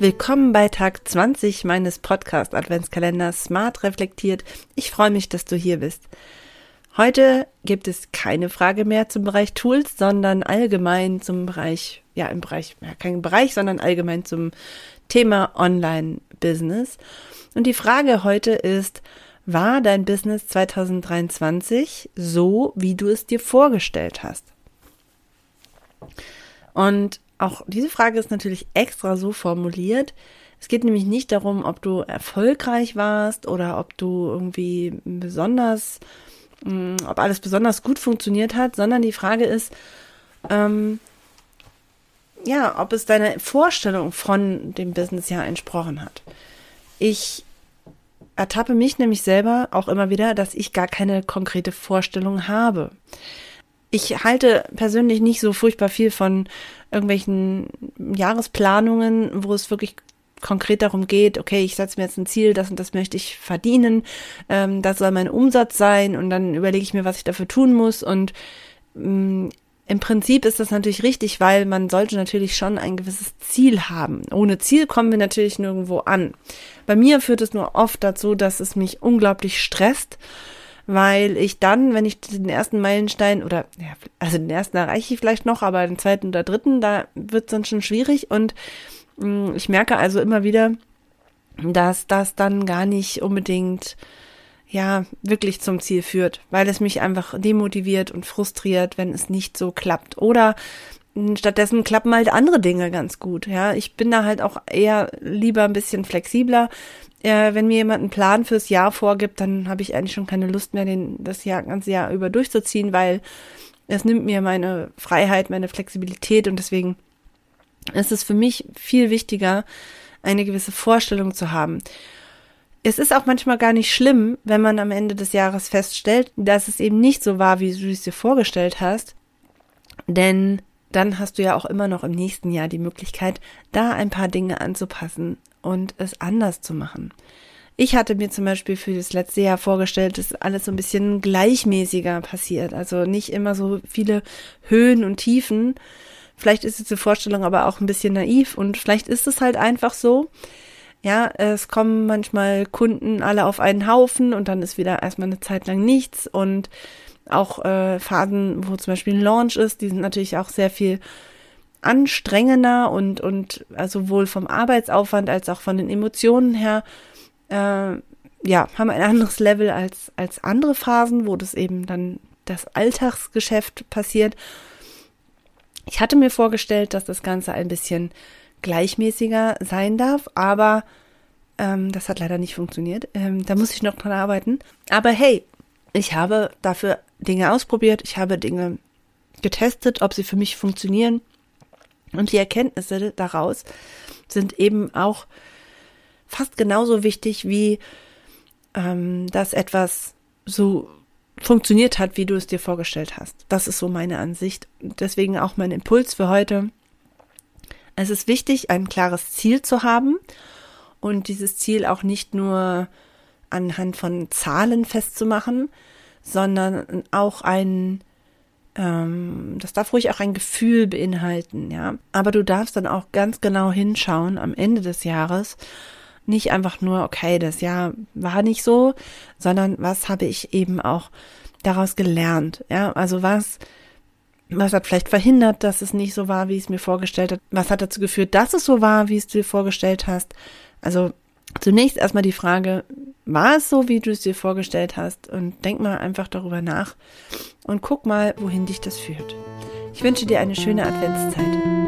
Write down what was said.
Willkommen bei Tag 20 meines Podcast Adventskalenders Smart Reflektiert. Ich freue mich, dass du hier bist. Heute gibt es keine Frage mehr zum Bereich Tools, sondern allgemein zum Bereich, ja, im Bereich, ja, kein Bereich, sondern allgemein zum Thema Online-Business. Und die Frage heute ist, war dein Business 2023 so, wie du es dir vorgestellt hast? Und auch diese Frage ist natürlich extra so formuliert. Es geht nämlich nicht darum, ob du erfolgreich warst oder ob du irgendwie besonders, mm, ob alles besonders gut funktioniert hat, sondern die Frage ist, ähm, ja, ob es deiner Vorstellung von dem Businessjahr entsprochen hat. Ich ertappe mich nämlich selber auch immer wieder, dass ich gar keine konkrete Vorstellung habe ich halte persönlich nicht so furchtbar viel von irgendwelchen Jahresplanungen, wo es wirklich konkret darum geht, okay, ich setze mir jetzt ein Ziel, das und das möchte ich verdienen, ähm, das soll mein Umsatz sein und dann überlege ich mir, was ich dafür tun muss und ähm, im Prinzip ist das natürlich richtig, weil man sollte natürlich schon ein gewisses Ziel haben. Ohne Ziel kommen wir natürlich nirgendwo an. Bei mir führt es nur oft dazu, dass es mich unglaublich stresst weil ich dann, wenn ich den ersten Meilenstein oder ja, also den ersten erreiche ich vielleicht noch, aber den zweiten oder dritten, da wird es dann schon schwierig. Und mh, mm, ich merke also immer wieder, dass das dann gar nicht unbedingt ja wirklich zum Ziel führt, weil es mich einfach demotiviert und frustriert, wenn es nicht so klappt. Oder Stattdessen klappen halt andere Dinge ganz gut. Ja, ich bin da halt auch eher lieber ein bisschen flexibler äh, wenn mir jemand einen Plan fürs Jahr vorgibt, dann habe ich eigentlich schon keine Lust mehr, den das Jahr ganze Jahr über durchzuziehen, weil es nimmt mir meine Freiheit, meine Flexibilität und deswegen ist es für mich viel wichtiger, eine gewisse Vorstellung zu haben. Es ist auch manchmal gar nicht schlimm, wenn man am Ende des Jahres feststellt, dass es eben nicht so war, wie du es dir vorgestellt hast, denn dann hast du ja auch immer noch im nächsten Jahr die Möglichkeit, da ein paar Dinge anzupassen und es anders zu machen. Ich hatte mir zum Beispiel für das letzte Jahr vorgestellt, dass alles so ein bisschen gleichmäßiger passiert. Also nicht immer so viele Höhen und Tiefen. Vielleicht ist diese Vorstellung aber auch ein bisschen naiv und vielleicht ist es halt einfach so. Ja, es kommen manchmal Kunden alle auf einen Haufen und dann ist wieder erstmal eine Zeit lang nichts und auch äh, Phasen, wo zum Beispiel ein Launch ist, die sind natürlich auch sehr viel anstrengender und, und also sowohl vom Arbeitsaufwand als auch von den Emotionen her, äh, ja, haben ein anderes Level als, als andere Phasen, wo das eben dann das Alltagsgeschäft passiert. Ich hatte mir vorgestellt, dass das Ganze ein bisschen gleichmäßiger sein darf, aber ähm, das hat leider nicht funktioniert. Ähm, da muss ich noch dran arbeiten. Aber hey, ich habe dafür Dinge ausprobiert, ich habe Dinge getestet, ob sie für mich funktionieren. Und die Erkenntnisse daraus sind eben auch fast genauso wichtig wie, ähm, dass etwas so funktioniert hat, wie du es dir vorgestellt hast. Das ist so meine Ansicht. Deswegen auch mein Impuls für heute. Es ist wichtig, ein klares Ziel zu haben und dieses Ziel auch nicht nur anhand von Zahlen festzumachen, sondern auch ein ähm, das darf ruhig auch ein Gefühl beinhalten, ja. Aber du darfst dann auch ganz genau hinschauen am Ende des Jahres. Nicht einfach nur, okay, das Jahr war nicht so, sondern was habe ich eben auch daraus gelernt, ja. Also was, was hat vielleicht verhindert, dass es nicht so war, wie ich es mir vorgestellt habe? Was hat dazu geführt, dass es so war, wie es dir vorgestellt hast? Also zunächst erstmal die Frage, war es so, wie du es dir vorgestellt hast? Und denk mal einfach darüber nach und guck mal, wohin dich das führt. Ich wünsche dir eine schöne Adventszeit.